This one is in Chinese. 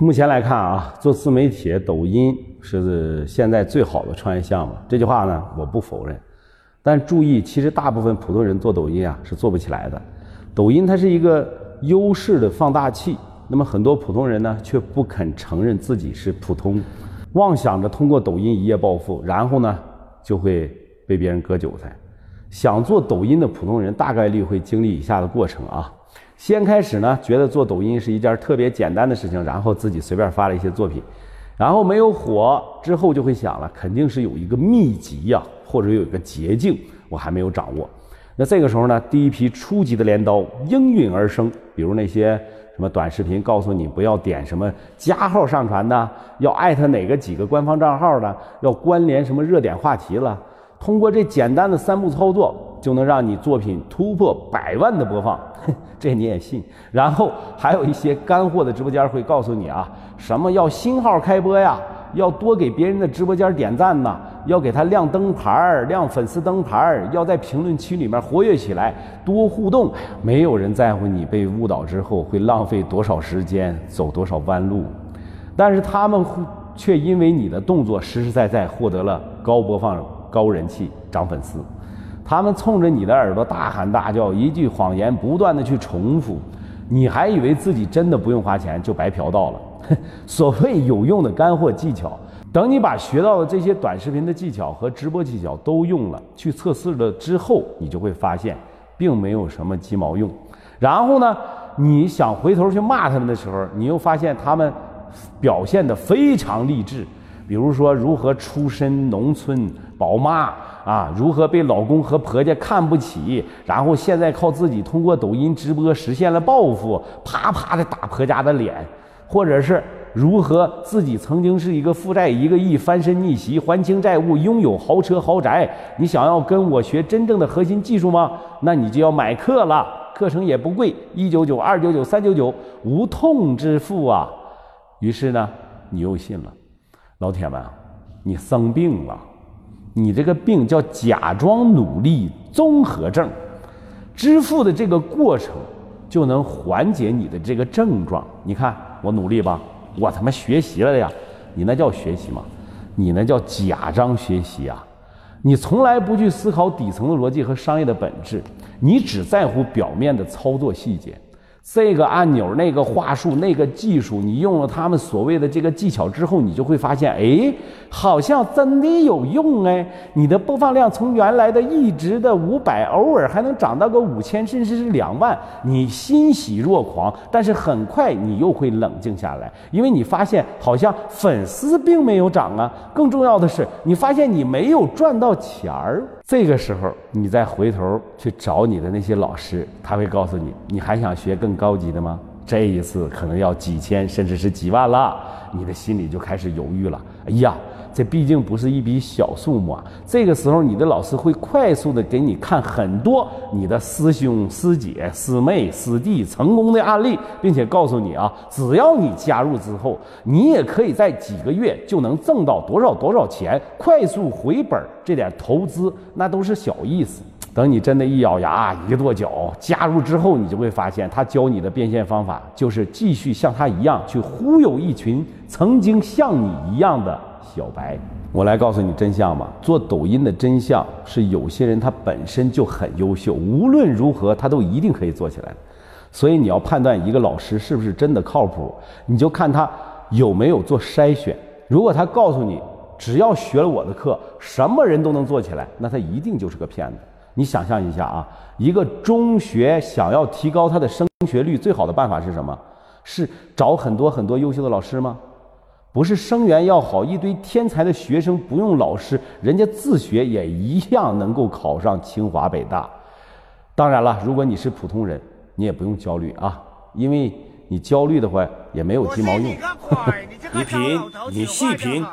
目前来看啊，做自媒体，抖音是现在最好的创业项目。这句话呢，我不否认。但注意，其实大部分普通人做抖音啊是做不起来的。抖音它是一个优势的放大器，那么很多普通人呢却不肯承认自己是普通，妄想着通过抖音一夜暴富，然后呢就会被别人割韭菜。想做抖音的普通人大概率会经历以下的过程啊。先开始呢，觉得做抖音是一件特别简单的事情，然后自己随便发了一些作品，然后没有火之后就会想了，肯定是有一个秘籍呀，或者有一个捷径，我还没有掌握。那这个时候呢，第一批初级的镰刀应运而生，比如那些什么短视频，告诉你不要点什么加号上传的，要艾特哪个几个官方账号的，要关联什么热点话题了。通过这简单的三步操作，就能让你作品突破百万的播放，这你也信？然后还有一些干货的直播间会告诉你啊，什么要新号开播呀，要多给别人的直播间点赞呐，要给他亮灯牌儿、亮粉丝灯牌儿，要在评论区里面活跃起来，多互动。没有人在乎你被误导之后会浪费多少时间、走多少弯路，但是他们却因为你的动作实实在在获得了高播放。高人气涨粉丝，他们冲着你的耳朵大喊大叫，一句谎言不断的去重复，你还以为自己真的不用花钱就白嫖到了。所谓有用的干货技巧，等你把学到的这些短视频的技巧和直播技巧都用了，去测试了之后，你就会发现并没有什么鸡毛用。然后呢，你想回头去骂他们的时候，你又发现他们表现的非常励志。比如说，如何出身农村宝妈啊？如何被老公和婆家看不起？然后现在靠自己通过抖音直播实现了暴富，啪啪的打婆家的脸，或者是如何自己曾经是一个负债一个亿，翻身逆袭还清债务，拥有豪车豪宅？你想要跟我学真正的核心技术吗？那你就要买课了，课程也不贵，一九九、二九九、三九九，无痛支付啊！于是呢，你又信了。老铁们，你生病了，你这个病叫假装努力综合症，支付的这个过程就能缓解你的这个症状。你看我努力吧，我他妈学习了呀，你那叫学习吗？你那叫假装学习啊！你从来不去思考底层的逻辑和商业的本质，你只在乎表面的操作细节。这个按钮、那个话术、那个技术，你用了他们所谓的这个技巧之后，你就会发现，哎，好像真的有用哎！你的播放量从原来的一直的五百，偶尔还能涨到个五千，甚至是两万，你欣喜若狂。但是很快你又会冷静下来，因为你发现好像粉丝并没有涨啊。更重要的是，你发现你没有赚到钱儿。这个时候，你再回头去找你的那些老师，他会告诉你，你还想学更高级的吗？这一次可能要几千，甚至是几万了，你的心里就开始犹豫了。哎呀！这毕竟不是一笔小数目啊！这个时候，你的老师会快速的给你看很多你的师兄、师姐、师妹、师弟成功的案例，并且告诉你啊，只要你加入之后，你也可以在几个月就能挣到多少多少钱，快速回本。这点投资那都是小意思。等你真的一咬牙、一跺脚加入之后，你就会发现，他教你的变现方法就是继续像他一样去忽悠一群曾经像你一样的。小白，我来告诉你真相吧。做抖音的真相是，有些人他本身就很优秀，无论如何他都一定可以做起来。所以你要判断一个老师是不是真的靠谱，你就看他有没有做筛选。如果他告诉你只要学了我的课，什么人都能做起来，那他一定就是个骗子。你想象一下啊，一个中学想要提高他的升学率，最好的办法是什么？是找很多很多优秀的老师吗？不是生源要好，一堆天才的学生不用老师，人家自学也一样能够考上清华北大。当然了，如果你是普通人，你也不用焦虑啊，因为你焦虑的话也没有鸡毛用。你 品，你细品，